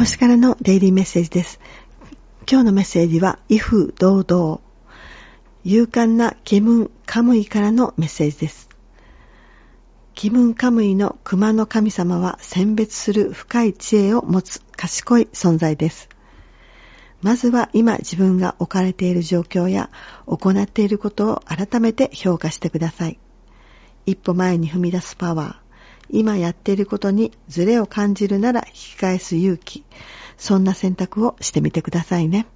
星からのデイリーメッセージです。今日のメッセージは、威風堂々。勇敢な気分カムイからのメッセージです。気分カムイの熊の神様は選別する深い知恵を持つ賢い存在です。まずは今自分が置かれている状況や行っていることを改めて評価してください。一歩前に踏み出すパワー、今やっていることにズレを感じるなら引き返す勇気、そんな選択をしてみてくださいね。